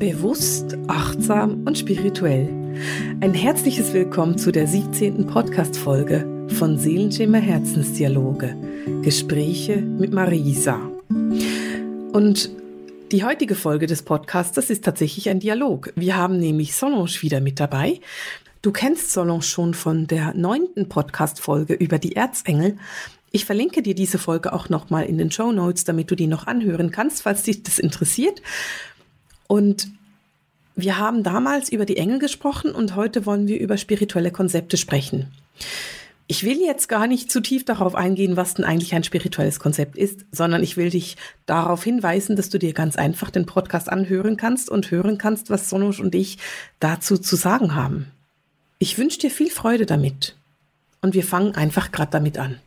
Bewusst, achtsam und spirituell. Ein herzliches Willkommen zu der 17. Podcast-Folge von Seelenschimmer Herzensdialoge. Gespräche mit Marisa. Und die heutige Folge des Podcasts, ist tatsächlich ein Dialog. Wir haben nämlich Solange wieder mit dabei. Du kennst Solange schon von der neunten Podcast-Folge über die Erzengel. Ich verlinke dir diese Folge auch nochmal in den Show Notes, damit du die noch anhören kannst, falls dich das interessiert. Und wir haben damals über die Engel gesprochen und heute wollen wir über spirituelle Konzepte sprechen. Ich will jetzt gar nicht zu tief darauf eingehen, was denn eigentlich ein spirituelles Konzept ist, sondern ich will dich darauf hinweisen, dass du dir ganz einfach den Podcast anhören kannst und hören kannst, was Sonusch und ich dazu zu sagen haben. Ich wünsche dir viel Freude damit. Und wir fangen einfach gerade damit an.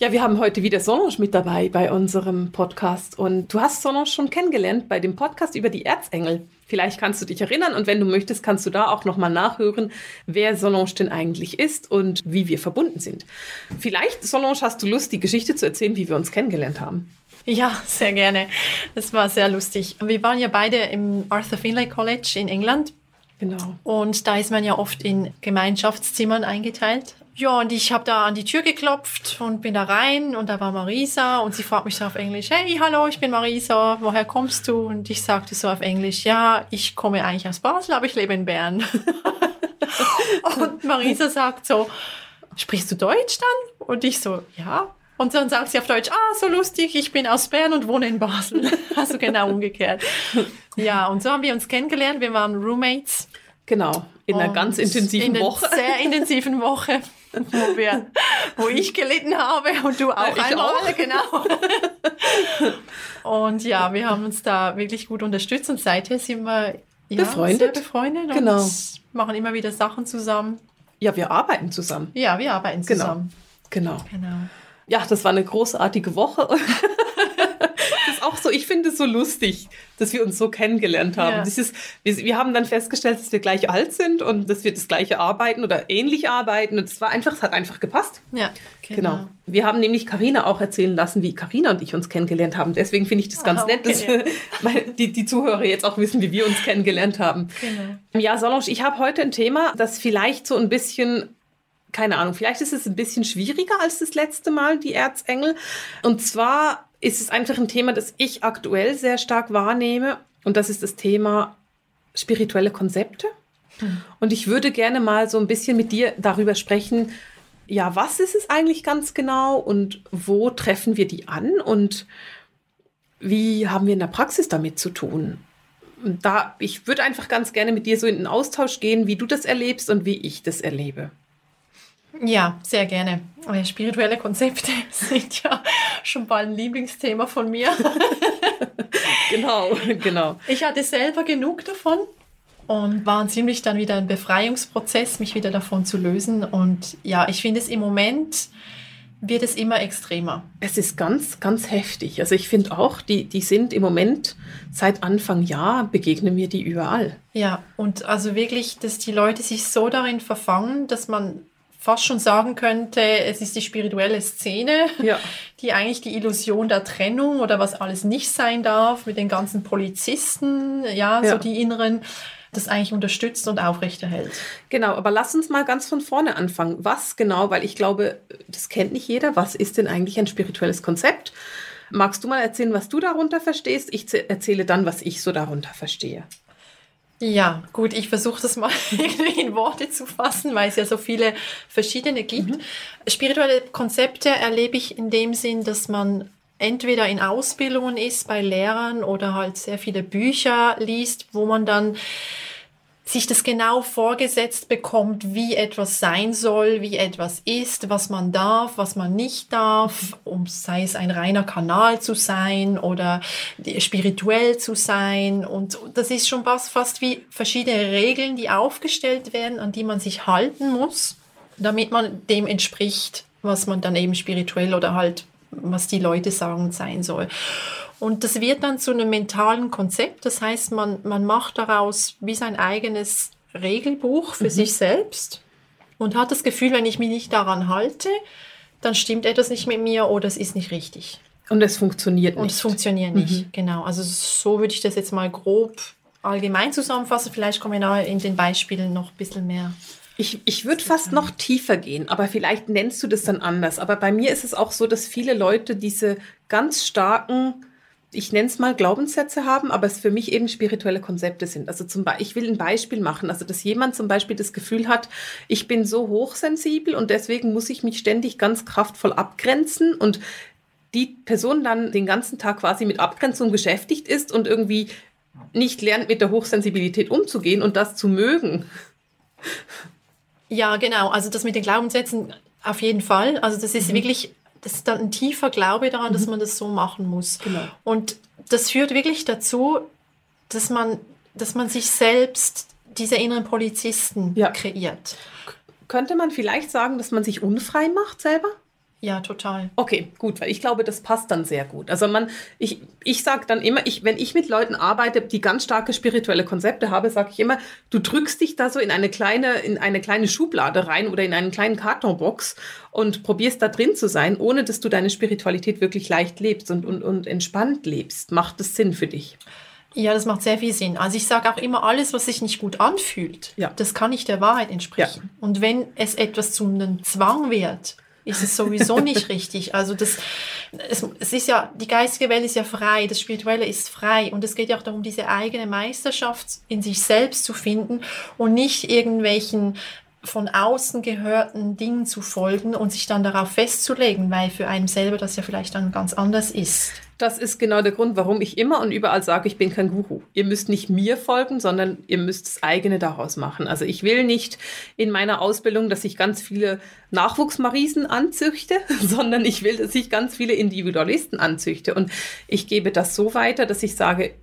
Ja, wir haben heute wieder Solange mit dabei bei unserem Podcast. Und du hast Solange schon kennengelernt bei dem Podcast über die Erzengel. Vielleicht kannst du dich erinnern und wenn du möchtest, kannst du da auch nochmal nachhören, wer Solange denn eigentlich ist und wie wir verbunden sind. Vielleicht, Solange, hast du Lust, die Geschichte zu erzählen, wie wir uns kennengelernt haben? Ja, sehr gerne. Das war sehr lustig. Wir waren ja beide im Arthur Finlay College in England. Genau. Und da ist man ja oft in Gemeinschaftszimmern eingeteilt. Ja, und ich habe da an die Tür geklopft und bin da rein und da war Marisa und sie fragt mich so auf Englisch, hey, hallo, ich bin Marisa, woher kommst du? Und ich sagte so auf Englisch, ja, ich komme eigentlich aus Basel, aber ich lebe in Bern. und Marisa sagt so, sprichst du Deutsch dann? Und ich so, ja. Und dann sagt sie auf Deutsch, ah, so lustig, ich bin aus Bern und wohne in Basel. Also genau umgekehrt. Ja, und so haben wir uns kennengelernt. Wir waren Roommates. Genau, in einer ganz intensiven in Woche. sehr intensiven Woche wo, wir, wo ich gelitten habe und du auch ich einmal, auch. genau. Und ja, wir haben uns da wirklich gut unterstützt und seither sind wir ja, Befreundet. sehr befreundet Genau. und machen immer wieder Sachen zusammen. Ja, wir arbeiten zusammen. Ja, wir arbeiten Genau. zusammen. Genau. Genau. Ja, das war eine großartige Woche. auch so, ich finde es so lustig, dass wir uns so kennengelernt haben. Ja. Das ist, wir, wir haben dann festgestellt, dass wir gleich alt sind und dass wir das gleiche arbeiten oder ähnlich arbeiten. Und es war einfach, es hat einfach gepasst. Ja, Genau. Wir haben nämlich Karina auch erzählen lassen, wie Karina und ich uns kennengelernt haben. Deswegen finde ich das ganz Ah, nett, dass okay. meine- die, die Zuhörer jetzt auch wissen, wie wir uns kennengelernt haben. Genau. Ja, Solange, ich habe heute ein Thema, das vielleicht so ein bisschen, keine Ahnung, vielleicht ist es ein bisschen schwieriger als das letzte Mal, die Erzengel. Und zwar ist es einfach ein Thema, das ich aktuell sehr stark wahrnehme. Und das ist das Thema spirituelle Konzepte. Und ich würde gerne mal so ein bisschen mit dir darüber sprechen, ja, was ist es eigentlich ganz genau und wo treffen wir die an und wie haben wir in der Praxis damit zu tun? Und da, ich würde einfach ganz gerne mit dir so in den Austausch gehen, wie du das erlebst und wie ich das erlebe. Ja, sehr gerne. Äh, Spirituelle Konzepte sind ja schon bald ein Lieblingsthema von mir. Genau, genau. Ich hatte selber genug davon und war ziemlich dann wieder ein Befreiungsprozess, mich wieder davon zu lösen. Und ja, ich finde es im Moment wird es immer extremer. Es ist ganz, ganz heftig. Also ich finde auch, die, die sind im Moment seit Anfang Jahr begegnen mir die überall. Ja, und also wirklich, dass die Leute sich so darin verfangen, dass man fast schon sagen könnte, es ist die spirituelle Szene, Ja. die eigentlich die Illusion der Trennung oder was alles nicht sein darf mit den ganzen Polizisten, ja, Ja. so die inneren, das eigentlich unterstützt und aufrechterhält. Genau, aber lass uns mal ganz von vorne anfangen. Was genau, weil ich glaube, das kennt nicht jeder. Was ist denn eigentlich ein spirituelles Konzept? Magst du mal erzählen, was du darunter verstehst? Ich erzähle dann, was ich so darunter verstehe. Ja, gut, ich versuche das mal in Worte zu fassen, weil es ja so viele verschiedene gibt. Spirituelle Konzepte erlebe ich in dem Sinn, dass man entweder in Ausbildungen ist bei Lehrern oder halt sehr viele Bücher liest, wo man dann sich das genau vorgesetzt bekommt, wie etwas sein soll, wie etwas ist, was man darf, was man nicht darf, um sei es ein reiner Kanal zu sein oder spirituell zu sein. Und das ist schon fast, fast wie verschiedene Regeln, die aufgestellt werden, an die man sich halten muss, damit man dem entspricht, was man dann eben spirituell oder halt, was die Leute sagen, sein soll. Und das wird dann zu einem mentalen Konzept. Das heißt, man, man macht daraus wie sein eigenes Regelbuch für sich selbst und hat das Gefühl, wenn ich mich nicht daran halte, dann stimmt etwas nicht mit mir oder es ist nicht richtig. Und es funktioniert nicht. Und es funktioniert nicht, mhm. genau. Also so würde ich das jetzt mal grob allgemein zusammenfassen. Vielleicht kommen wir nachher in den Beispielen noch ein bisschen mehr. Ich, ich würde fast noch tiefer gehen, aber vielleicht nennst du das dann anders. Aber bei mir ist es auch so, dass viele Leute diese ganz starken ich nenne es mal Glaubenssätze haben, aber es für mich eben spirituelle Konzepte sind. Also zum Beispiel, ich will ein Beispiel machen, also dass jemand zum Beispiel das Gefühl hat, ich bin so hochsensibel und deswegen muss ich mich ständig ganz kraftvoll abgrenzen und die Person dann den ganzen Tag quasi mit Abgrenzung beschäftigt ist und irgendwie nicht lernt, mit der Hochsensibilität umzugehen und das zu mögen. Ja, genau. Also das mit den Glaubenssätzen auf jeden Fall. Also das ist mhm. wirklich das ist dann ein tiefer Glaube daran, mhm. dass man das so machen muss. Genau. Und das führt wirklich dazu, dass man, dass man sich selbst diese inneren Polizisten ja. kreiert. Könnte man vielleicht sagen, dass man sich unfrei macht selber? Ja, total. Okay, gut, weil ich glaube, das passt dann sehr gut. Also man, ich, ich sage dann immer, ich, wenn ich mit Leuten arbeite, die ganz starke spirituelle Konzepte habe, sage ich immer, du drückst dich da so in eine kleine, in eine kleine Schublade rein oder in einen kleinen Kartonbox und probierst da drin zu sein, ohne dass du deine Spiritualität wirklich leicht lebst und, und, und entspannt lebst. Macht das Sinn für dich? Ja, das macht sehr viel Sinn. Also ich sage auch immer, alles, was sich nicht gut anfühlt, ja. das kann nicht der Wahrheit entsprechen. Ja. Und wenn es etwas zu einem Zwang wird, ist es sowieso nicht richtig. Also das, es, es ist ja, die geistige Welt ist ja frei, das Spirituelle ist frei und es geht ja auch darum, diese eigene Meisterschaft in sich selbst zu finden und nicht irgendwelchen von außen gehörten Dingen zu folgen und sich dann darauf festzulegen, weil für einen selber das ja vielleicht dann ganz anders ist. Das ist genau der Grund, warum ich immer und überall sage, ich bin kein Guru. Ihr müsst nicht mir folgen, sondern ihr müsst das eigene daraus machen. Also ich will nicht in meiner Ausbildung, dass ich ganz viele Nachwuchsmarisen anzüchte, sondern ich will, dass ich ganz viele Individualisten anzüchte. Und ich gebe das so weiter, dass ich sage,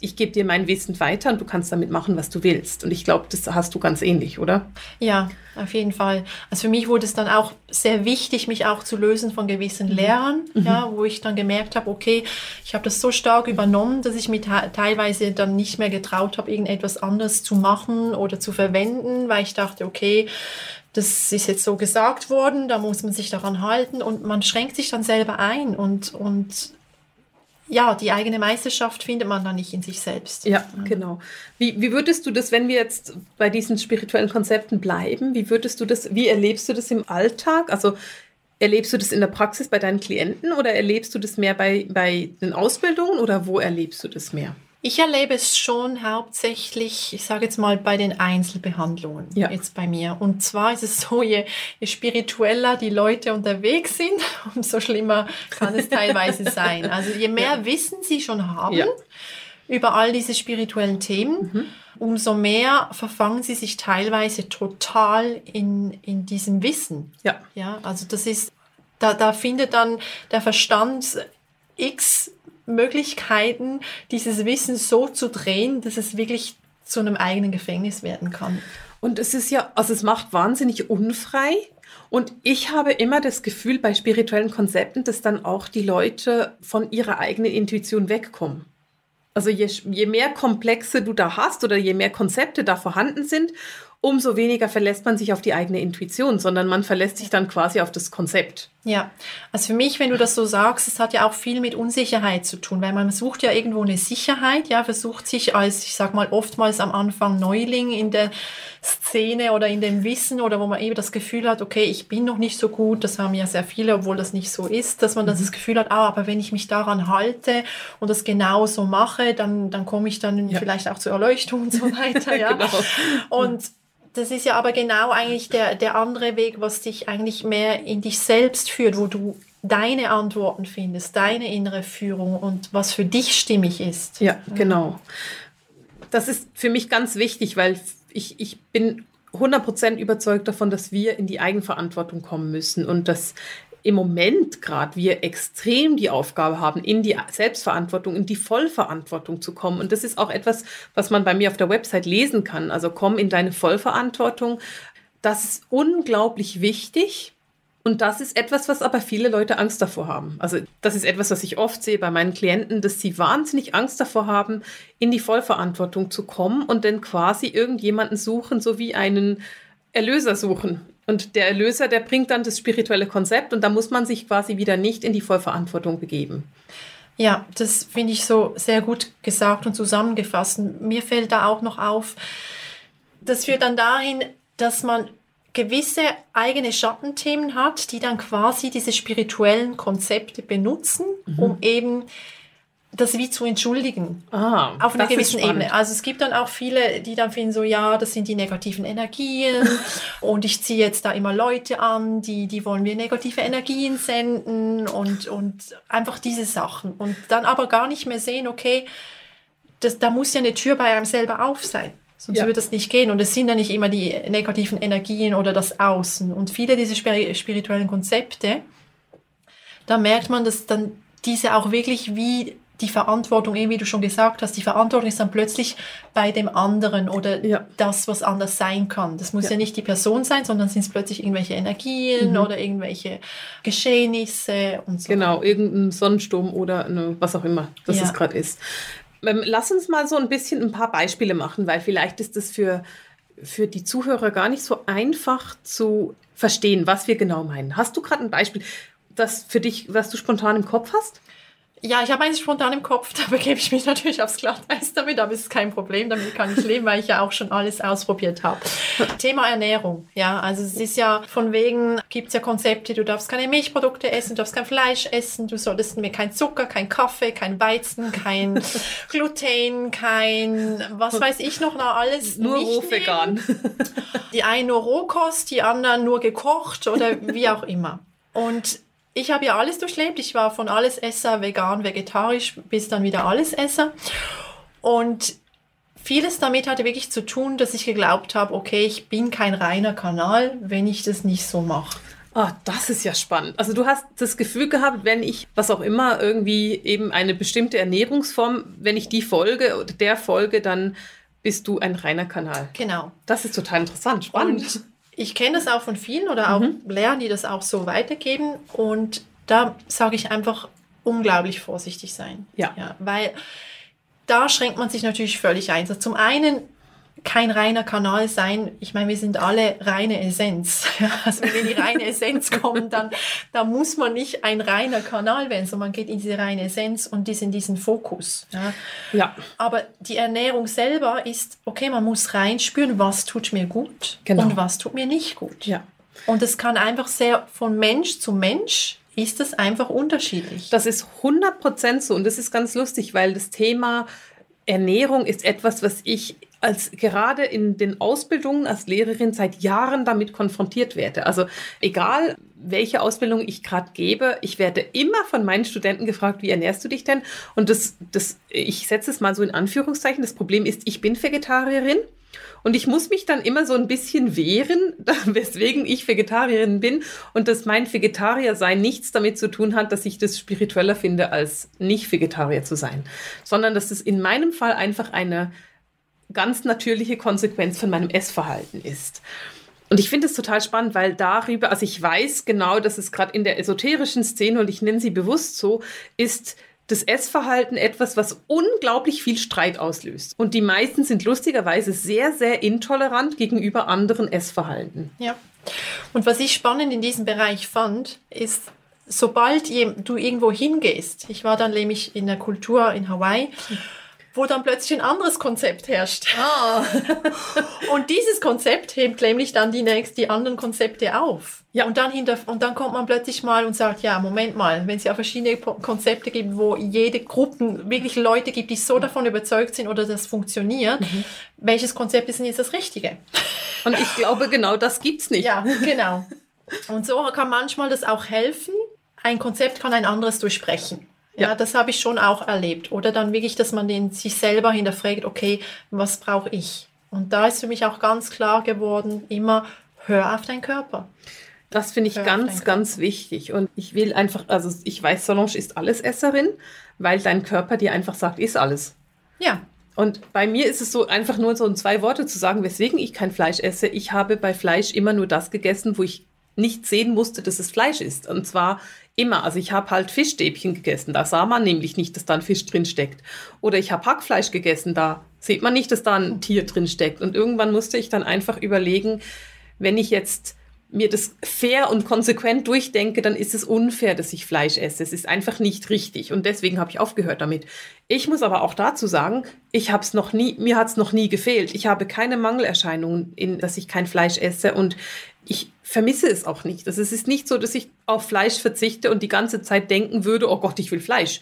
ich gebe dir mein Wissen weiter und du kannst damit machen, was du willst. Und ich glaube, das hast du ganz ähnlich, oder? Ja, auf jeden Fall. Also für mich wurde es dann auch sehr wichtig, mich auch zu lösen von gewissen mhm. Lehrern, mhm. ja, wo ich dann gemerkt habe, okay, ich habe das so stark übernommen, dass ich mich teilweise dann nicht mehr getraut habe, irgendetwas anderes zu machen oder zu verwenden, weil ich dachte, okay, das ist jetzt so gesagt worden, da muss man sich daran halten und man schränkt sich dann selber ein und, und ja, die eigene Meisterschaft findet man dann nicht in sich selbst. Ja, genau. Wie, wie würdest du das, wenn wir jetzt bei diesen spirituellen Konzepten bleiben, wie würdest du das, wie erlebst du das im Alltag? Also erlebst du das in der Praxis bei deinen Klienten oder erlebst du das mehr bei, bei den Ausbildungen oder wo erlebst du das mehr? Ich erlebe es schon hauptsächlich, ich sage jetzt mal, bei den Einzelbehandlungen ja. jetzt bei mir. Und zwar ist es so, je, je spiritueller die Leute unterwegs sind, umso schlimmer kann es teilweise sein. Also je mehr ja. Wissen sie schon haben ja. über all diese spirituellen Themen, mhm. umso mehr verfangen sie sich teilweise total in, in diesem Wissen. Ja. Ja, also das ist, da, da findet dann der Verstand x Möglichkeiten, dieses Wissen so zu drehen, dass es wirklich zu einem eigenen Gefängnis werden kann. Und es ist ja, also es macht wahnsinnig unfrei. Und ich habe immer das Gefühl bei spirituellen Konzepten, dass dann auch die Leute von ihrer eigenen Intuition wegkommen. Also je, je mehr Komplexe du da hast oder je mehr Konzepte da vorhanden sind, umso weniger verlässt man sich auf die eigene Intuition, sondern man verlässt sich dann quasi auf das Konzept. Ja, also für mich, wenn du das so sagst, es hat ja auch viel mit Unsicherheit zu tun, weil man sucht ja irgendwo eine Sicherheit, ja, versucht sich als, ich sag mal, oftmals am Anfang Neuling in der Szene oder in dem Wissen oder wo man eben das Gefühl hat, okay, ich bin noch nicht so gut, das haben ja sehr viele, obwohl das nicht so ist, dass man mhm. das Gefühl hat, ah, aber wenn ich mich daran halte und das genau so mache, dann, dann komme ich dann ja. vielleicht auch zur Erleuchtung und so weiter, ja. genau. Und das ist ja aber genau eigentlich der, der andere Weg, was dich eigentlich mehr in dich selbst führt, wo du deine Antworten findest, deine innere Führung und was für dich stimmig ist. Ja, genau. Das ist für mich ganz wichtig, weil ich, ich bin 100% überzeugt davon, dass wir in die Eigenverantwortung kommen müssen und dass im Moment gerade wir extrem die Aufgabe haben, in die Selbstverantwortung, in die Vollverantwortung zu kommen. Und das ist auch etwas, was man bei mir auf der Website lesen kann. Also komm in deine Vollverantwortung. Das ist unglaublich wichtig. Und das ist etwas, was aber viele Leute Angst davor haben. Also das ist etwas, was ich oft sehe bei meinen Klienten, dass sie wahnsinnig Angst davor haben, in die Vollverantwortung zu kommen und dann quasi irgendjemanden suchen, so wie einen Erlöser suchen Und der Erlöser, der bringt dann das spirituelle Konzept und da muss man sich quasi wieder nicht in die Vollverantwortung begeben. Ja, das finde ich so sehr gut gesagt und zusammengefasst. Mir fällt da auch noch auf, das führt dann dahin, dass man gewisse eigene Schattenthemen hat, die dann quasi diese spirituellen Konzepte benutzen, mhm. um eben das wie zu entschuldigen. Ah, auf einer gewissen Ebene. Also es gibt dann auch viele, die dann finden so, ja, das sind die negativen Energien und ich ziehe jetzt da immer Leute an, die, die wollen mir negative Energien senden und, und einfach diese Sachen. Und dann aber gar nicht mehr sehen, okay, das, da muss ja eine Tür bei einem selber auf sein. Sonst ja. würde das nicht gehen. Und es sind ja nicht immer die negativen Energien oder das Außen. Und viele dieser spirituellen Konzepte, da merkt man, dass dann diese auch wirklich wie die Verantwortung, wie du schon gesagt hast, die Verantwortung ist dann plötzlich bei dem anderen oder ja. das, was anders sein kann. Das muss ja, ja nicht die Person sein, sondern sind es plötzlich irgendwelche Energien mhm. oder irgendwelche Geschehnisse und so. Genau, irgendein Sonnensturm oder eine, was auch immer das ja. es gerade ist. Ähm, lass uns mal so ein bisschen ein paar Beispiele machen, weil vielleicht ist es für, für die Zuhörer gar nicht so einfach zu verstehen, was wir genau meinen. Hast du gerade ein Beispiel, das für dich, was du spontan im Kopf hast? Ja, ich habe eins spontan im Kopf, da begebe ich mich natürlich aufs Glatteis damit, aber es ist kein Problem, damit kann ich leben, weil ich ja auch schon alles ausprobiert habe. Thema Ernährung, ja, also es ist ja von wegen, gibt's ja Konzepte, du darfst keine Milchprodukte essen, du darfst kein Fleisch essen, du solltest mir kein Zucker, kein Kaffee, kein Weizen, kein Gluten, kein, was weiß ich noch, noch alles. Nur rohvegan. Die einen nur Rohkost, die anderen nur gekocht oder wie auch immer. Und ich habe ja alles durchlebt. Ich war von Allesesser, vegan, vegetarisch bis dann wieder Allesesser. Und vieles damit hatte wirklich zu tun, dass ich geglaubt habe, okay, ich bin kein reiner Kanal, wenn ich das nicht so mache. Ah, das ist ja spannend. Also du hast das Gefühl gehabt, wenn ich, was auch immer, irgendwie eben eine bestimmte Ernährungsform, wenn ich die folge oder der folge, dann bist du ein reiner Kanal. Genau. Das ist total interessant, spannend. Und ich kenne das auch von vielen oder auch mhm. Lehrern, die das auch so weitergeben. Und da sage ich einfach unglaublich vorsichtig sein. Ja. ja. Weil da schränkt man sich natürlich völlig ein. Also zum einen kein reiner Kanal sein. Ich meine, wir sind alle reine Essenz. Also wenn wir in die reine Essenz kommen, dann, dann muss man nicht ein reiner Kanal werden, sondern man geht in diese reine Essenz und ist in diesen Fokus. Ja. ja. Aber die Ernährung selber ist, okay, man muss reinspüren, was tut mir gut genau. und was tut mir nicht gut. Ja. Und es kann einfach sehr von Mensch zu Mensch ist das einfach unterschiedlich. Das ist 100% so und das ist ganz lustig, weil das Thema Ernährung ist etwas, was ich als gerade in den Ausbildungen als Lehrerin seit Jahren damit konfrontiert werde. Also egal, welche Ausbildung ich gerade gebe, ich werde immer von meinen Studenten gefragt, wie ernährst du dich denn? Und das, das, ich setze es mal so in Anführungszeichen. Das Problem ist, ich bin Vegetarierin. Und ich muss mich dann immer so ein bisschen wehren, weswegen ich Vegetarierin bin und dass mein Vegetarier-Sein nichts damit zu tun hat, dass ich das spiritueller finde, als nicht Vegetarier zu sein, sondern dass es in meinem Fall einfach eine ganz natürliche Konsequenz von meinem Essverhalten ist. Und ich finde es total spannend, weil darüber, also ich weiß genau, dass es gerade in der esoterischen Szene, und ich nenne sie bewusst so, ist das Essverhalten etwas, was unglaublich viel Streit auslöst. Und die meisten sind lustigerweise sehr, sehr intolerant gegenüber anderen Essverhalten. Ja. Und was ich spannend in diesem Bereich fand, ist, sobald du irgendwo hingehst, ich war dann nämlich in der Kultur in Hawaii, wo dann plötzlich ein anderes Konzept herrscht. Ah. und dieses Konzept hebt nämlich dann die, nächst, die anderen Konzepte auf. Ja. Und dann, hinter, und dann kommt man plötzlich mal und sagt, ja, Moment mal, wenn es ja verschiedene Konzepte gibt, wo jede Gruppe wirklich Leute gibt, die so davon überzeugt sind oder das funktioniert, mhm. welches Konzept ist denn jetzt das Richtige? Und ich glaube, genau das gibt's nicht. Ja, genau. Und so kann manchmal das auch helfen. Ein Konzept kann ein anderes durchsprechen. Ja, das habe ich schon auch erlebt. Oder dann wirklich, dass man den sich selber hinterfragt, okay, was brauche ich? Und da ist für mich auch ganz klar geworden, immer hör auf deinen Körper. Das finde ich hör ganz, ganz wichtig. Und ich will einfach, also ich weiß, Solange ist alles Esserin, weil dein Körper dir einfach sagt, ist alles. Ja. Und bei mir ist es so einfach nur so in zwei Worte zu sagen, weswegen ich kein Fleisch esse. Ich habe bei Fleisch immer nur das gegessen, wo ich nicht sehen musste, dass es Fleisch ist. Und zwar immer. Also ich habe halt Fischstäbchen gegessen. Da sah man nämlich nicht, dass da ein Fisch drin steckt. Oder ich habe Hackfleisch gegessen. Da sieht man nicht, dass da ein Tier drin steckt. Und irgendwann musste ich dann einfach überlegen, wenn ich jetzt mir das fair und konsequent durchdenke, dann ist es unfair, dass ich Fleisch esse. Es ist einfach nicht richtig und deswegen habe ich aufgehört damit. Ich muss aber auch dazu sagen, ich habe noch nie, mir hat es noch nie gefehlt. Ich habe keine Mangelerscheinungen, in, dass ich kein Fleisch esse und ich vermisse es auch nicht. Also es ist nicht so, dass ich auf Fleisch verzichte und die ganze Zeit denken würde, oh Gott, ich will Fleisch.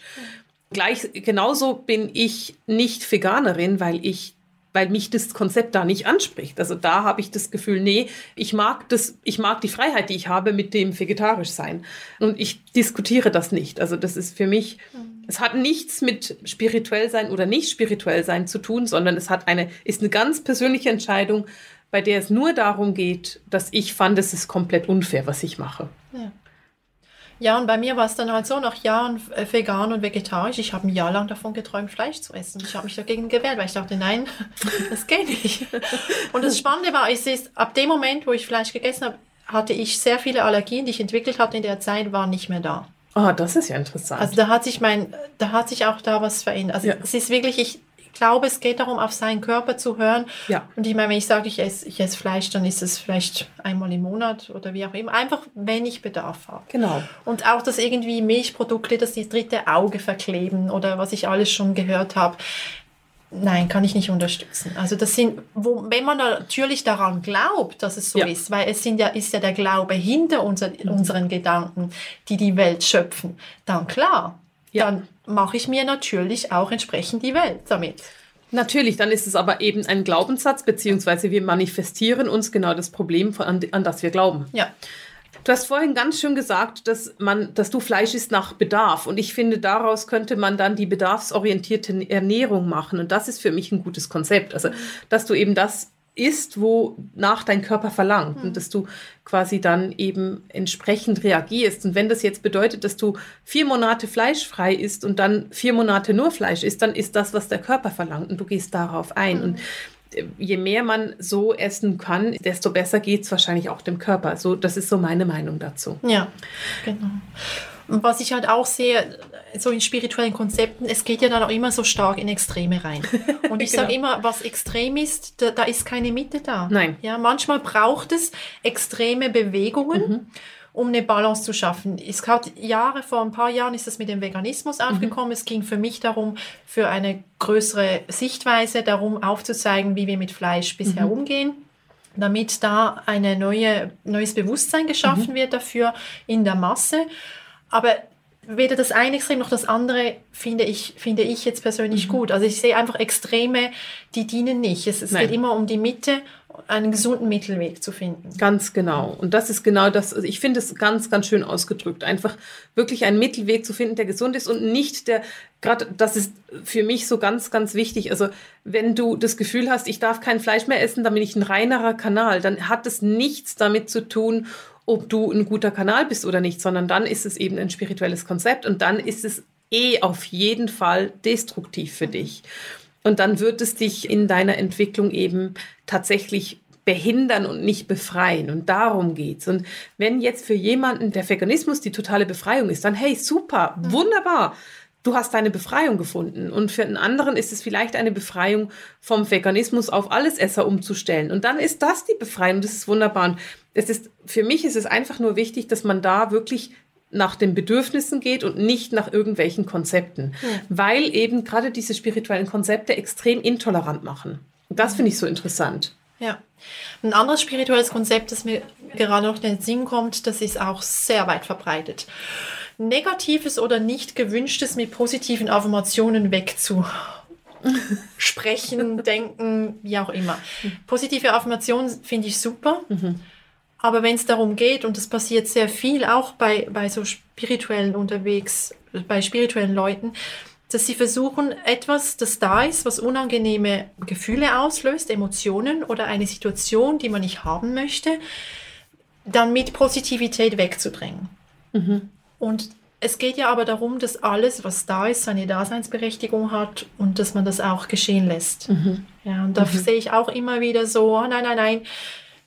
Gleich genauso bin ich nicht Veganerin, weil ich weil mich das Konzept da nicht anspricht. Also da habe ich das Gefühl, nee, ich mag das, ich mag die Freiheit, die ich habe mit dem vegetarisch sein. Und ich diskutiere das nicht. Also das ist für mich, es hat nichts mit spirituell sein oder nicht spirituell sein zu tun, sondern es hat eine, ist eine ganz persönliche Entscheidung, bei der es nur darum geht, dass ich fand, es ist komplett unfair, was ich mache. Ja. Ja, und bei mir war es dann halt so, nach Jahren äh, vegan und vegetarisch, ich habe ein Jahr lang davon geträumt, Fleisch zu essen. Ich habe mich dagegen gewehrt, weil ich dachte, nein, das geht nicht. Und das Spannende war, es ist, ab dem Moment, wo ich Fleisch gegessen habe, hatte ich sehr viele Allergien, die ich entwickelt hatte in der Zeit, waren nicht mehr da. Ah, oh, das ist ja interessant. Also da hat sich mein, da hat sich auch da was verändert. Also ja. es ist wirklich, ich, glaube, es geht darum, auf seinen Körper zu hören. Ja. Und ich meine, wenn ich sage, ich esse, ich esse Fleisch, dann ist es vielleicht einmal im Monat oder wie auch immer. Einfach, wenn ich Bedarf habe. Genau. Und auch, dass irgendwie Milchprodukte, dass die dritte Auge verkleben oder was ich alles schon gehört habe. Nein, kann ich nicht unterstützen. Also das sind, wo, wenn man natürlich daran glaubt, dass es so ja. ist, weil es sind ja, ist ja der Glaube hinter unser, mhm. unseren Gedanken, die die Welt schöpfen, dann klar, ja. dann mache ich mir natürlich auch entsprechend die Welt damit. Natürlich, dann ist es aber eben ein Glaubenssatz, beziehungsweise wir manifestieren uns genau das Problem, an, an das wir glauben. Ja. Du hast vorhin ganz schön gesagt, dass man, dass du Fleisch isst nach Bedarf. Und ich finde, daraus könnte man dann die bedarfsorientierte Ernährung machen. Und das ist für mich ein gutes Konzept. Also, dass du eben das ist, wonach dein Körper verlangt mhm. und dass du quasi dann eben entsprechend reagierst. Und wenn das jetzt bedeutet, dass du vier Monate fleischfrei isst und dann vier Monate nur Fleisch isst, dann ist das, was der Körper verlangt und du gehst darauf ein. Mhm. Und äh, je mehr man so essen kann, desto besser geht es wahrscheinlich auch dem Körper. So, das ist so meine Meinung dazu. Ja, genau. Was ich halt auch sehe, so in spirituellen Konzepten, es geht ja dann auch immer so stark in Extreme rein. Und ich genau. sage immer, was extrem ist, da, da, ist keine Mitte da. Nein. Ja, manchmal braucht es extreme Bewegungen. Mhm um eine Balance zu schaffen. Es hat Jahre, vor ein paar Jahren ist das mit dem Veganismus mhm. aufgekommen. Mhm. Es ging für mich darum, für eine größere Sichtweise darum aufzuzeigen, wie wir mit Fleisch bisher mhm. umgehen damit da ein neues Bewusstsein geschaffen mhm. wird dafür in der Masse. Aber weder das eine Extrem noch das andere finde ich, finde ich jetzt persönlich mhm. gut. Also ich sehe einfach Extreme, die dienen nicht. Es, es geht immer um die Mitte, einen gesunden Mittelweg zu finden. Ganz genau. Und das ist genau das. Also ich finde es ganz, ganz schön ausgedrückt. Einfach wirklich einen Mittelweg zu finden, der gesund ist und nicht der, gerade das ist für mich so ganz, ganz wichtig. Also wenn du das Gefühl hast, ich darf kein Fleisch mehr essen, dann bin ich ein reinerer Kanal, dann hat es nichts damit zu tun, ob du ein guter Kanal bist oder nicht, sondern dann ist es eben ein spirituelles Konzept und dann ist es eh auf jeden Fall destruktiv für dich. Und dann wird es dich in deiner Entwicklung eben tatsächlich behindern und nicht befreien. Und darum geht's. Und wenn jetzt für jemanden der Veganismus die totale Befreiung ist, dann hey, super, wunderbar du hast deine Befreiung gefunden. Und für einen anderen ist es vielleicht eine Befreiung vom Veganismus auf Allesesser umzustellen. Und dann ist das die Befreiung. Das ist wunderbar. Und es ist, für mich ist es einfach nur wichtig, dass man da wirklich nach den Bedürfnissen geht und nicht nach irgendwelchen Konzepten. Ja. Weil eben gerade diese spirituellen Konzepte extrem intolerant machen. Und das finde ich so interessant. Ja. Ein anderes spirituelles Konzept, das mir gerade noch in den Sinn kommt, das ist auch sehr weit verbreitet. Negatives oder nicht gewünschtes mit positiven Affirmationen wegzusprechen, denken, wie auch immer. Positive Affirmationen finde ich super. Mhm. Aber wenn es darum geht, und das passiert sehr viel auch bei, bei so spirituellen unterwegs, bei spirituellen Leuten, dass sie versuchen, etwas, das da ist, was unangenehme Gefühle auslöst, Emotionen oder eine Situation, die man nicht haben möchte, dann mit Positivität wegzudrängen. Mhm. Und es geht ja aber darum, dass alles, was da ist, seine Daseinsberechtigung hat und dass man das auch geschehen lässt. Mhm. Ja, und da mhm. sehe ich auch immer wieder so, oh, nein, nein, nein,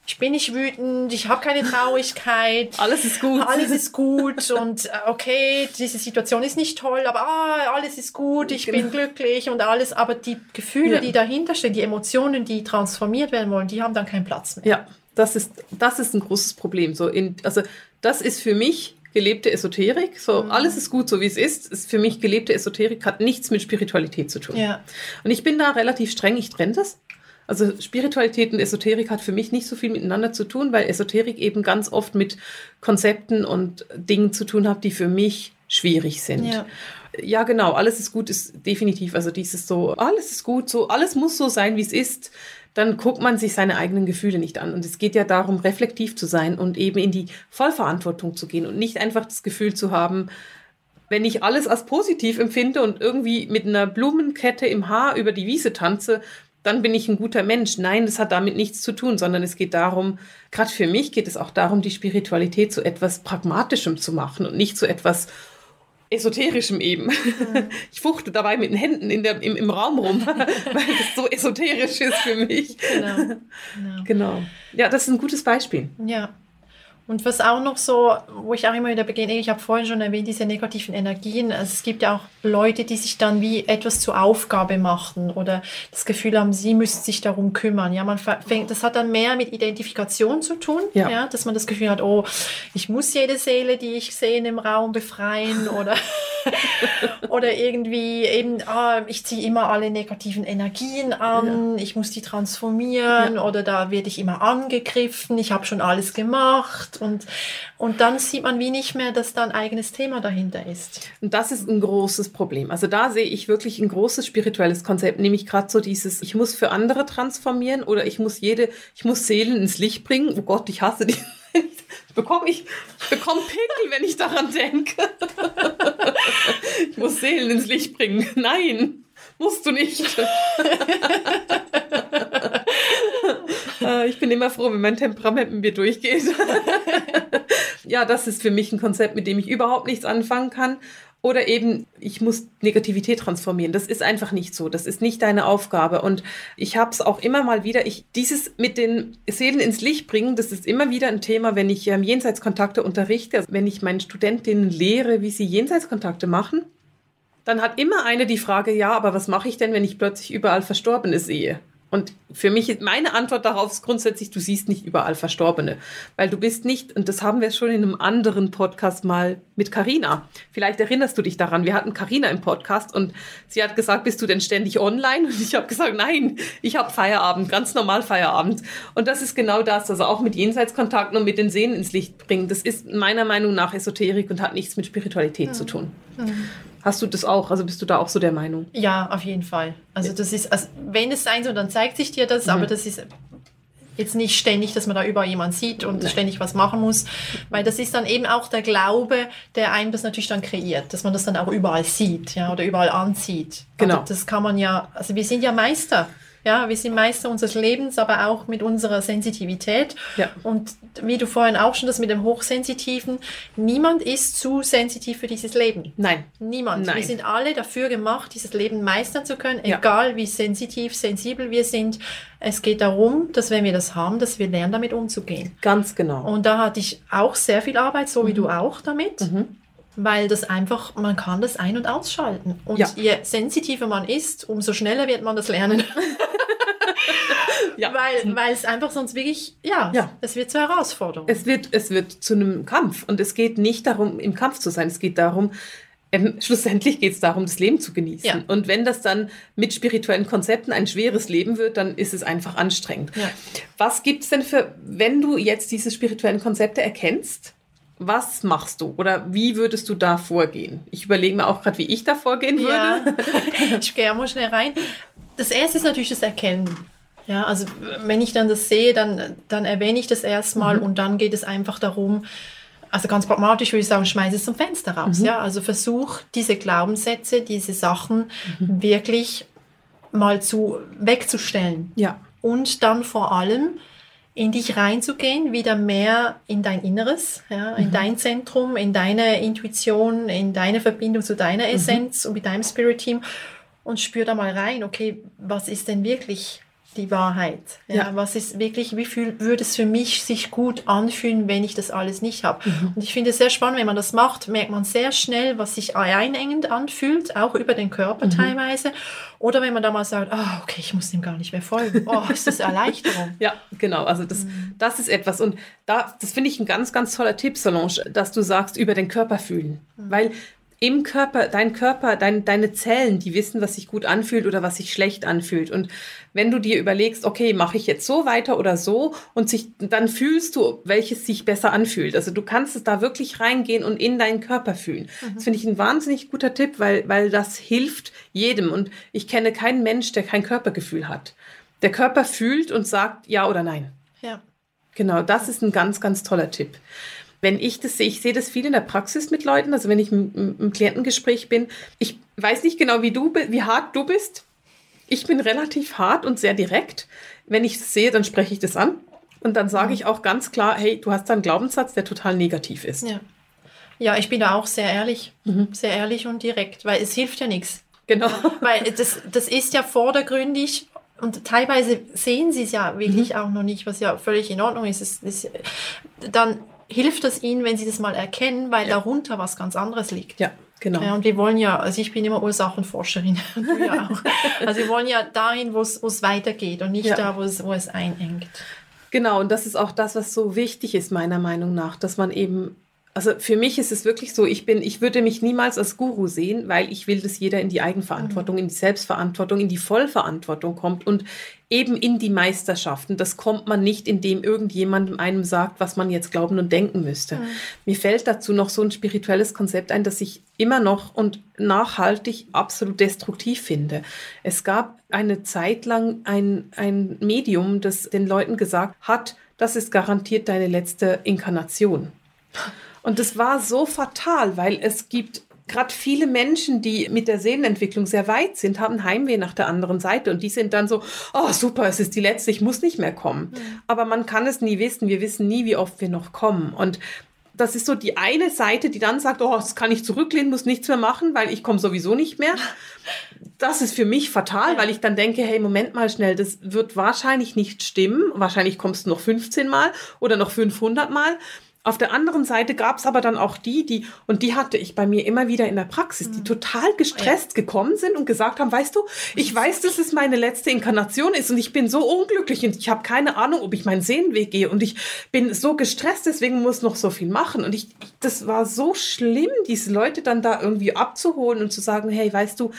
ich bin nicht wütend, ich habe keine Traurigkeit. alles ist gut. Alles ist gut und äh, okay, diese Situation ist nicht toll, aber ah, alles ist gut, ich genau. bin glücklich und alles. Aber die Gefühle, ja. die dahinter stehen, die Emotionen, die transformiert werden wollen, die haben dann keinen Platz mehr. Ja, Das ist, das ist ein großes Problem. So in, also das ist für mich gelebte Esoterik. So, mhm. alles ist gut, so wie es ist. Ist für mich gelebte Esoterik, hat nichts mit Spiritualität zu tun. Ja. Und ich bin da relativ streng, ich trenne das. Also Spiritualität und Esoterik hat für mich nicht so viel miteinander zu tun, weil Esoterik eben ganz oft mit Konzepten und Dingen zu tun hat, die für mich schwierig sind. Ja. ja, genau, alles ist gut, ist definitiv, also dieses so, alles ist gut, so, alles muss so sein, wie es ist dann guckt man sich seine eigenen Gefühle nicht an. Und es geht ja darum, reflektiv zu sein und eben in die Vollverantwortung zu gehen und nicht einfach das Gefühl zu haben, wenn ich alles als positiv empfinde und irgendwie mit einer Blumenkette im Haar über die Wiese tanze, dann bin ich ein guter Mensch. Nein, das hat damit nichts zu tun, sondern es geht darum, gerade für mich geht es auch darum, die Spiritualität zu etwas Pragmatischem zu machen und nicht zu etwas Esoterischem eben. Mhm. Ich fuchte dabei mit den Händen in der, im, im Raum rum, weil das so esoterisch ist für mich. Genau. genau. genau. Ja, das ist ein gutes Beispiel. Ja. Und was auch noch so, wo ich auch immer wieder beginne, ich habe vorhin schon erwähnt, diese negativen Energien. Also es gibt ja auch Leute, die sich dann wie etwas zur Aufgabe machen oder das Gefühl haben, sie müssen sich darum kümmern. Ja, man fängt, das hat dann mehr mit Identifikation zu tun, ja. ja dass man das Gefühl hat, oh, ich muss jede Seele, die ich sehe im Raum befreien oder, oder irgendwie eben, ah, ich ziehe immer alle negativen Energien an, ja. ich muss die transformieren ja. oder da werde ich immer angegriffen, ich habe schon alles gemacht macht und, und dann sieht man wie nicht mehr, dass da ein eigenes Thema dahinter ist. Und das ist ein großes Problem. Also da sehe ich wirklich ein großes spirituelles Konzept, nämlich gerade so dieses, ich muss für andere transformieren oder ich muss jede, ich muss Seelen ins Licht bringen. Oh Gott, ich hasse die. Bekomme ich, ich bekomme Pickel, wenn ich daran denke. Ich muss Seelen ins Licht bringen. Nein, musst du nicht. Äh, ich bin immer froh, wenn mein Temperament mit mir durchgeht. ja, das ist für mich ein Konzept, mit dem ich überhaupt nichts anfangen kann. Oder eben, ich muss Negativität transformieren. Das ist einfach nicht so. Das ist nicht deine Aufgabe. Und ich habe es auch immer mal wieder, ich, dieses mit den Seelen ins Licht bringen, das ist immer wieder ein Thema, wenn ich ähm, Jenseitskontakte unterrichte, also wenn ich meinen Studentinnen lehre, wie sie Jenseitskontakte machen. Dann hat immer eine die Frage, ja, aber was mache ich denn, wenn ich plötzlich überall Verstorbene sehe? Und für mich ist meine Antwort darauf ist grundsätzlich, du siehst nicht überall Verstorbene, weil du bist nicht, und das haben wir schon in einem anderen Podcast mal mit Karina. Vielleicht erinnerst du dich daran. Wir hatten Karina im Podcast und sie hat gesagt, bist du denn ständig online? Und ich habe gesagt, nein, ich habe Feierabend, ganz normal Feierabend. Und das ist genau das, also auch mit Jenseitskontakten und mit den Sehnen ins Licht bringen. Das ist meiner Meinung nach Esoterik und hat nichts mit Spiritualität mhm. zu tun. Mhm. Hast du das auch? Also bist du da auch so der Meinung? Ja, auf jeden Fall. Also das ist, also wenn es sein soll, dann zeigt sich dir das, mhm. aber das ist jetzt nicht ständig, dass man da überall jemanden sieht und Nein. ständig was machen muss, weil das ist dann eben auch der Glaube, der einem das natürlich dann kreiert, dass man das dann auch überall sieht, ja, oder überall anzieht. Genau. Also das kann man ja, also wir sind ja Meister ja, wir sind Meister unseres Lebens, aber auch mit unserer Sensitivität. Ja. Und wie du vorhin auch schon das mit dem Hochsensitiven, niemand ist zu sensitiv für dieses Leben. Nein. Niemand. Nein. Wir sind alle dafür gemacht, dieses Leben meistern zu können, ja. egal wie sensitiv, sensibel wir sind. Es geht darum, dass wenn wir das haben, dass wir lernen, damit umzugehen. Ganz genau. Und da hatte ich auch sehr viel Arbeit, so wie mhm. du auch damit. Mhm weil das einfach, man kann das ein- und ausschalten. Und ja. je sensitiver man ist, umso schneller wird man das lernen. ja. Weil, weil es einfach sonst wirklich, ja, ja, es wird zur Herausforderung. Es wird, es wird zu einem Kampf. Und es geht nicht darum, im Kampf zu sein. Es geht darum, ähm, schlussendlich geht es darum, das Leben zu genießen. Ja. Und wenn das dann mit spirituellen Konzepten ein schweres Leben wird, dann ist es einfach anstrengend. Ja. Was gibt es denn für, wenn du jetzt diese spirituellen Konzepte erkennst, was machst du oder wie würdest du da vorgehen? Ich überlege mir auch gerade, wie ich da vorgehen würde. Ja. ich gehe mal schnell rein. Das erste ist natürlich das Erkennen. Ja, also wenn ich dann das sehe, dann, dann erwähne ich das erstmal mhm. und dann geht es einfach darum, also ganz pragmatisch würde ich sagen, schmeiße es zum Fenster raus. Mhm. Ja, also versuch diese Glaubenssätze, diese Sachen mhm. wirklich mal zu wegzustellen. Ja. Und dann vor allem in dich reinzugehen, wieder mehr in dein Inneres, ja, in mhm. dein Zentrum, in deine Intuition, in deine Verbindung zu deiner mhm. Essenz mhm. und mit deinem Spirit-Team und spür da mal rein, okay, was ist denn wirklich die Wahrheit. Ja, ja. Was ist wirklich, wie viel würde es für mich sich gut anfühlen, wenn ich das alles nicht habe? Mhm. Und ich finde es sehr spannend, wenn man das macht, merkt man sehr schnell, was sich einengend anfühlt, auch über den Körper mhm. teilweise. Oder wenn man da mal sagt, oh, okay, ich muss dem gar nicht mehr folgen. Oh, ist das Erleichterung. ja, genau. Also das, mhm. das ist etwas. Und da, das finde ich ein ganz, ganz toller Tipp, Solange, dass du sagst, über den Körper fühlen. Mhm. Weil im Körper, dein Körper, dein, deine Zellen, die wissen, was sich gut anfühlt oder was sich schlecht anfühlt. Und wenn du dir überlegst, okay, mache ich jetzt so weiter oder so und sich, dann fühlst du, welches sich besser anfühlt. Also du kannst es da wirklich reingehen und in deinen Körper fühlen. Mhm. Das finde ich ein wahnsinnig guter Tipp, weil, weil das hilft jedem. Und ich kenne keinen Mensch, der kein Körpergefühl hat. Der Körper fühlt und sagt ja oder nein. Ja. Genau, das ist ein ganz, ganz toller Tipp wenn ich das sehe, ich sehe das viel in der Praxis mit Leuten, also wenn ich im, Klientengespräch bin, ich weiß nicht genau, wie du, wie hart du bist. Ich bin relativ hart und sehr direkt. Wenn ich es sehe, dann spreche ich das an. Und dann sage mhm. ich auch ganz klar, hey, du hast da einen Glaubenssatz, der total negativ ist. Ja, ja ich bin da auch sehr ehrlich, mhm. sehr ehrlich und direkt, weil es hilft ja nichts. Genau. Weil das, das ist ja vordergründig und teilweise sehen sie es ja wirklich mhm. auch noch nicht, was ja völlig in Ordnung ist. Es, es, dann hilft es ihnen, wenn sie das mal erkennen, weil ja. darunter was ganz anderes liegt. Ja, genau. Ja, und wir wollen ja, also ich bin immer Ursachenforscherin, ja auch. Also wir wollen ja dahin, wo es weitergeht und nicht ja. da, wo es, wo es einengt. Genau, und das ist auch das, was so wichtig ist, meiner Meinung nach, dass man eben also für mich ist es wirklich so, ich bin, ich würde mich niemals als Guru sehen, weil ich will, dass jeder in die Eigenverantwortung, mhm. in die Selbstverantwortung, in die Vollverantwortung kommt und eben in die Meisterschaften. Das kommt man nicht, indem irgendjemandem einem sagt, was man jetzt glauben und denken müsste. Mhm. Mir fällt dazu noch so ein spirituelles Konzept ein, das ich immer noch und nachhaltig absolut destruktiv finde. Es gab eine Zeit lang ein, ein Medium, das den Leuten gesagt hat, das ist garantiert deine letzte Inkarnation. Und das war so fatal, weil es gibt gerade viele Menschen, die mit der Seelenentwicklung sehr weit sind, haben Heimweh nach der anderen Seite und die sind dann so, oh super, es ist die letzte, ich muss nicht mehr kommen. Mhm. Aber man kann es nie wissen, wir wissen nie, wie oft wir noch kommen. Und das ist so die eine Seite, die dann sagt, oh, das kann ich zurücklehnen, muss nichts mehr machen, weil ich komme sowieso nicht mehr. Das ist für mich fatal, weil ich dann denke, hey, Moment mal schnell, das wird wahrscheinlich nicht stimmen. Wahrscheinlich kommst du noch 15 Mal oder noch 500 Mal. Auf der anderen Seite gab es aber dann auch die, die, und die hatte ich bei mir immer wieder in der Praxis, die mhm. total gestresst ja. gekommen sind und gesagt haben, weißt du, ich weiß, dass es meine letzte Inkarnation ist und ich bin so unglücklich und ich habe keine Ahnung, ob ich meinen Seelenweg gehe und ich bin so gestresst, deswegen muss noch so viel machen. Und ich, das war so schlimm, diese Leute dann da irgendwie abzuholen und zu sagen, hey, weißt du,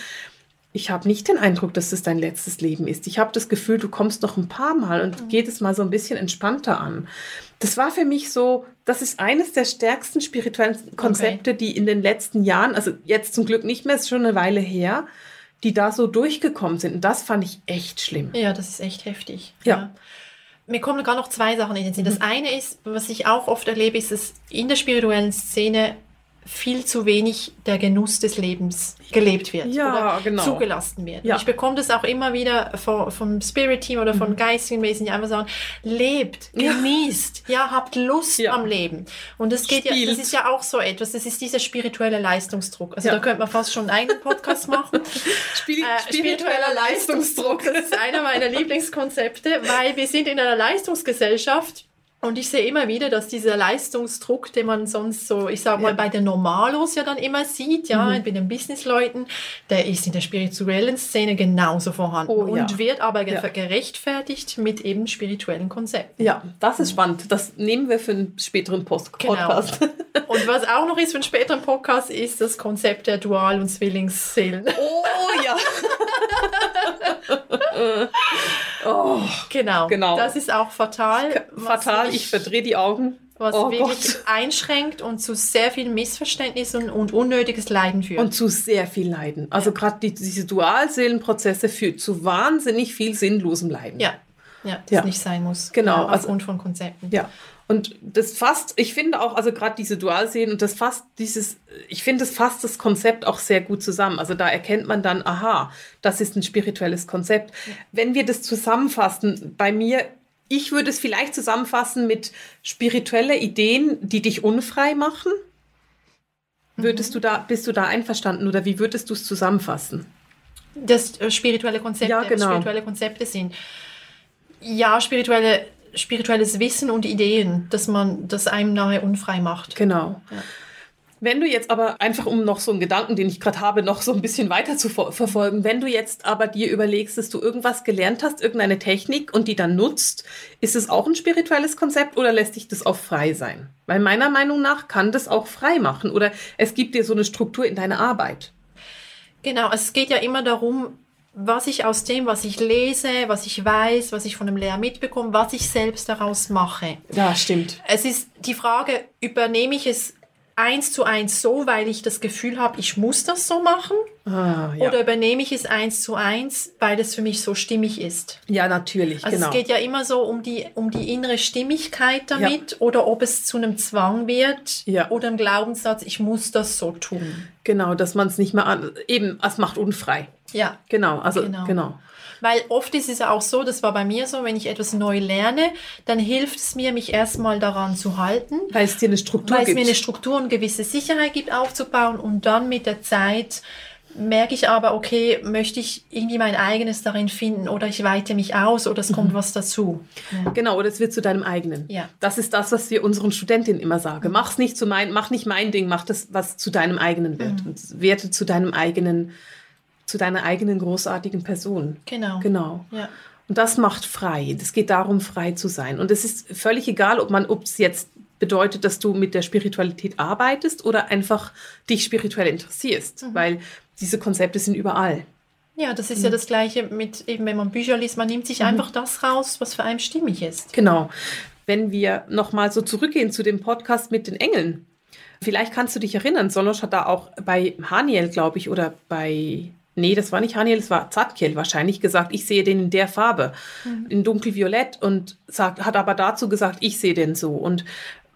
ich habe nicht den Eindruck, dass es dein letztes Leben ist. Ich habe das Gefühl, du kommst noch ein paar Mal und mhm. geht es mal so ein bisschen entspannter an das war für mich so, das ist eines der stärksten spirituellen Konzepte, okay. die in den letzten Jahren, also jetzt zum Glück nicht mehr, ist schon eine Weile her, die da so durchgekommen sind. Und das fand ich echt schlimm. Ja, das ist echt heftig. Ja. ja. Mir kommen gar noch zwei Sachen in den Sinn. Das mhm. eine ist, was ich auch oft erlebe, ist, dass in der spirituellen Szene viel zu wenig der Genuss des Lebens gelebt wird ja, oder genau. zugelassen wird. Ja. Ich bekomme das auch immer wieder vom, vom Spirit-Team oder von mhm. geistigen Wesen, die einfach sagen, lebt, genießt, ja, ja habt Lust am Leben. Und das geht Spielt. ja, das ist ja auch so etwas, das ist dieser spirituelle Leistungsdruck. Also da könnte man fast schon einen Podcast machen. Spiel, äh, spiritueller Leistungsdruck. Das ist einer meiner Lieblingskonzepte, weil wir sind in einer Leistungsgesellschaft, und ich sehe immer wieder, dass dieser Leistungsdruck, den man sonst so, ich sage mal, ja. bei den Normalos ja dann immer sieht, ja, mhm. bei den Businessleuten, der ist in der spirituellen Szene genauso vorhanden oh, und ja. wird aber ja. gerechtfertigt mit eben spirituellen Konzepten. Ja, das ist spannend. Das nehmen wir für einen späteren Post genau. Podcast. Genau. Und was auch noch ist für einen späteren Podcast, ist das Konzept der Dual- und Zwillingsseelen. Oh ja. oh, genau. genau. Das ist auch fatal. Fatal ich verdrehe die Augen. Was oh wirklich Gott. einschränkt und zu sehr viel Missverständnissen und unnötiges Leiden führt. Und zu sehr viel Leiden. Also ja. gerade die, diese Dualseelenprozesse führen zu wahnsinnig viel sinnlosem Leiden. Ja, ja das ja. nicht sein muss. Genau. Ja, also aufgrund also, von Konzepten. Ja. Und das fasst, ich finde auch, also gerade diese Dualseelen und das fasst dieses, ich finde, das fasst das Konzept auch sehr gut zusammen. Also da erkennt man dann, aha, das ist ein spirituelles Konzept. Wenn wir das zusammenfassen, bei mir ich würde es vielleicht zusammenfassen mit spirituelle Ideen, die dich unfrei machen. Würdest mhm. du da, bist du da einverstanden oder wie würdest du es zusammenfassen? Das äh, spirituelle Konzepte, ja, genau. spirituelle Konzepte sind. Ja, spirituelle, spirituelles Wissen und Ideen, dass man das einem nahe unfrei macht. Genau. Ja. Wenn du jetzt aber einfach, um noch so einen Gedanken, den ich gerade habe, noch so ein bisschen weiter zu ver verfolgen, wenn du jetzt aber dir überlegst, dass du irgendwas gelernt hast, irgendeine Technik und die dann nutzt, ist es auch ein spirituelles Konzept oder lässt dich das auch frei sein? Weil meiner Meinung nach kann das auch frei machen oder es gibt dir so eine Struktur in deine Arbeit. Genau, es geht ja immer darum, was ich aus dem, was ich lese, was ich weiß, was ich von dem Lehrer mitbekomme, was ich selbst daraus mache. Ja, stimmt. Es ist die Frage, übernehme ich es eins zu eins so, weil ich das Gefühl habe, ich muss das so machen? Ah, ja. Oder übernehme ich es eins zu eins, weil es für mich so stimmig ist? Ja, natürlich. Also genau. es geht ja immer so um die, um die innere Stimmigkeit damit ja. oder ob es zu einem Zwang wird ja. oder ein Glaubenssatz, ich muss das so tun. Genau, dass man es nicht mehr an, eben, es macht unfrei. Ja. Genau, also genau. genau. Weil oft ist es ja auch so, das war bei mir so, wenn ich etwas neu lerne, dann hilft es mir, mich erstmal daran zu halten. Weil es dir eine Struktur weil gibt. Weil es mir eine Struktur und gewisse Sicherheit gibt, aufzubauen und dann mit der Zeit merke ich aber, okay, möchte ich irgendwie mein eigenes darin finden oder ich weite mich aus oder es kommt mhm. was dazu. Ja. Genau, oder es wird zu deinem eigenen. Ja. Das ist das, was wir unseren Studentinnen immer sagen. Mhm. Mach's nicht zu mein, mach nicht mein Ding, mach das, was zu deinem eigenen wird. Mhm. Und werte zu deinem eigenen zu deiner eigenen großartigen Person. Genau. Genau. Ja. Und das macht frei. Es geht darum, frei zu sein. Und es ist völlig egal, ob man, ob es jetzt bedeutet, dass du mit der Spiritualität arbeitest oder einfach dich spirituell interessierst, mhm. weil diese Konzepte sind überall. Ja, das ist mhm. ja das Gleiche mit eben, wenn man Bücher liest, man nimmt sich mhm. einfach das raus, was für einen stimmig ist. Genau. Wenn wir nochmal so zurückgehen zu dem Podcast mit den Engeln, vielleicht kannst du dich erinnern, Sonosch hat da auch bei Haniel, glaube ich, oder bei Nee, das war nicht Haniel, das war Zadkiel wahrscheinlich gesagt, ich sehe den in der Farbe, mhm. in dunkelviolett und sagt, hat aber dazu gesagt, ich sehe den so und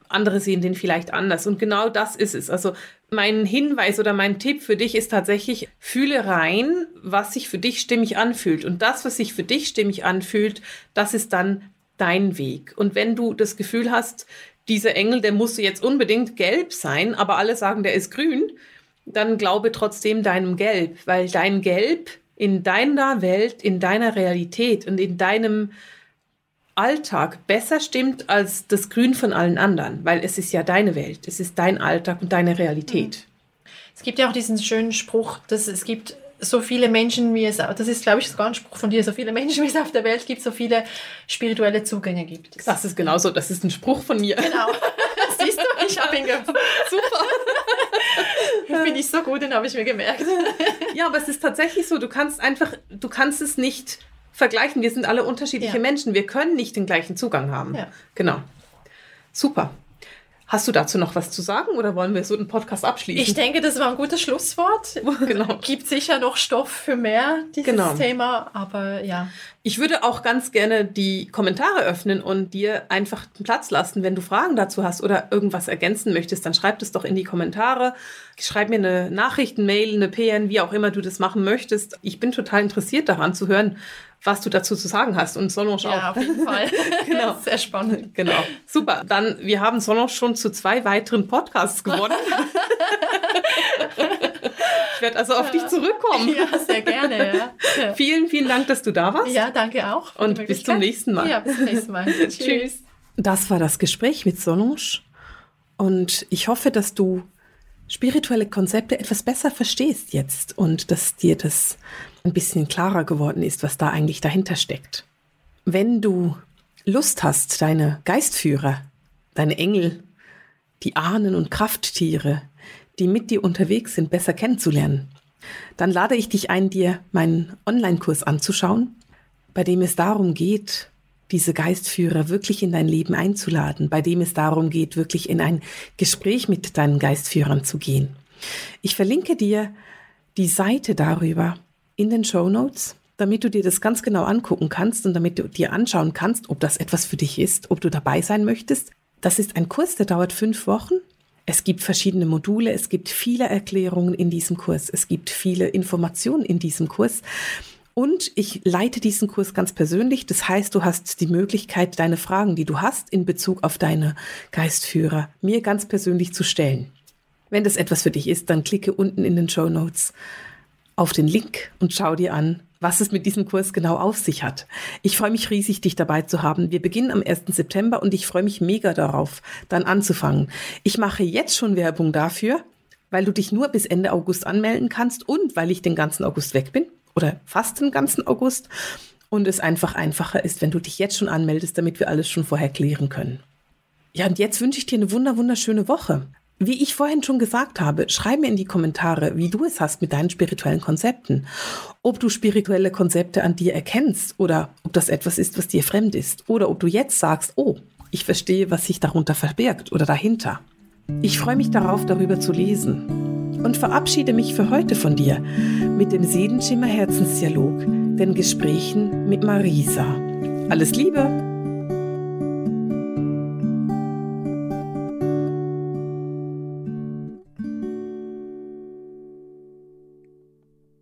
andere sehen den vielleicht anders. Und genau das ist es. Also mein Hinweis oder mein Tipp für dich ist tatsächlich, fühle rein, was sich für dich stimmig anfühlt. Und das, was sich für dich stimmig anfühlt, das ist dann dein Weg. Und wenn du das Gefühl hast, dieser Engel, der muss jetzt unbedingt gelb sein, aber alle sagen, der ist grün, dann glaube trotzdem deinem Gelb, weil dein Gelb in deiner Welt, in deiner Realität und in deinem Alltag besser stimmt als das Grün von allen anderen, weil es ist ja deine Welt, es ist dein Alltag und deine Realität. Es gibt ja auch diesen schönen Spruch, dass es gibt so viele Menschen, wie es, das ist, glaube ich, sogar ein Spruch von dir, so viele Menschen, wie es auf der Welt gibt, so viele spirituelle Zugänge gibt. Das ist genauso, das ist ein Spruch von mir. Genau. Siehst du, ich habe ihn gefunden. Super. Finde ich so gut, den habe ich mir gemerkt. ja, aber es ist tatsächlich so, du kannst einfach, du kannst es nicht vergleichen. Wir sind alle unterschiedliche ja. Menschen. Wir können nicht den gleichen Zugang haben. Ja. Genau. Super. Hast du dazu noch was zu sagen oder wollen wir so den Podcast abschließen? Ich denke, das war ein gutes Schlusswort. genau. Gibt sicher noch Stoff für mehr, dieses genau. Thema, aber ja. Ich würde auch ganz gerne die Kommentare öffnen und dir einfach Platz lassen. Wenn du Fragen dazu hast oder irgendwas ergänzen möchtest, dann schreib das doch in die Kommentare. Schreib mir eine Nachricht, eine Mail, eine PN, wie auch immer du das machen möchtest. Ich bin total interessiert daran zu hören, was du dazu zu sagen hast. Und Sonosch auch. Ja, auf jeden Fall. genau. Sehr spannend. Genau. Super. Dann, wir haben Sonosch schon zu zwei weiteren Podcasts gewonnen. ich werde also auf dich zurückkommen. Ja, sehr gerne. Ja. Vielen, vielen Dank, dass du da warst. Ja, danke auch. Und bis zum nächsten Mal. Ja, bis zum nächsten Mal. Tschüss. Das war das Gespräch mit Sonosch. Und ich hoffe, dass du spirituelle Konzepte etwas besser verstehst jetzt und dass dir das ein bisschen klarer geworden ist, was da eigentlich dahinter steckt. Wenn du Lust hast, deine Geistführer, deine Engel, die Ahnen und Krafttiere, die mit dir unterwegs sind, besser kennenzulernen, dann lade ich dich ein, dir meinen Online-Kurs anzuschauen, bei dem es darum geht, diese Geistführer wirklich in dein Leben einzuladen, bei dem es darum geht, wirklich in ein Gespräch mit deinen Geistführern zu gehen. Ich verlinke dir die Seite darüber in den Show Notes, damit du dir das ganz genau angucken kannst und damit du dir anschauen kannst, ob das etwas für dich ist, ob du dabei sein möchtest. Das ist ein Kurs, der dauert fünf Wochen. Es gibt verschiedene Module, es gibt viele Erklärungen in diesem Kurs, es gibt viele Informationen in diesem Kurs. Und ich leite diesen Kurs ganz persönlich. Das heißt, du hast die Möglichkeit, deine Fragen, die du hast in Bezug auf deine Geistführer, mir ganz persönlich zu stellen. Wenn das etwas für dich ist, dann klicke unten in den Show Notes auf den Link und schau dir an, was es mit diesem Kurs genau auf sich hat. Ich freue mich riesig, dich dabei zu haben. Wir beginnen am 1. September und ich freue mich mega darauf, dann anzufangen. Ich mache jetzt schon Werbung dafür, weil du dich nur bis Ende August anmelden kannst und weil ich den ganzen August weg bin oder fast den ganzen August und es einfach einfacher ist, wenn du dich jetzt schon anmeldest, damit wir alles schon vorher klären können. Ja, und jetzt wünsche ich dir eine wunder wunderschöne Woche. Wie ich vorhin schon gesagt habe, schreib mir in die Kommentare, wie du es hast mit deinen spirituellen Konzepten. Ob du spirituelle Konzepte an dir erkennst oder ob das etwas ist, was dir fremd ist. Oder ob du jetzt sagst, oh, ich verstehe, was sich darunter verbirgt oder dahinter. Ich freue mich darauf, darüber zu lesen. Und verabschiede mich für heute von dir mit dem Seelenschimmer Herzensdialog, den Gesprächen mit Marisa. Alles Liebe!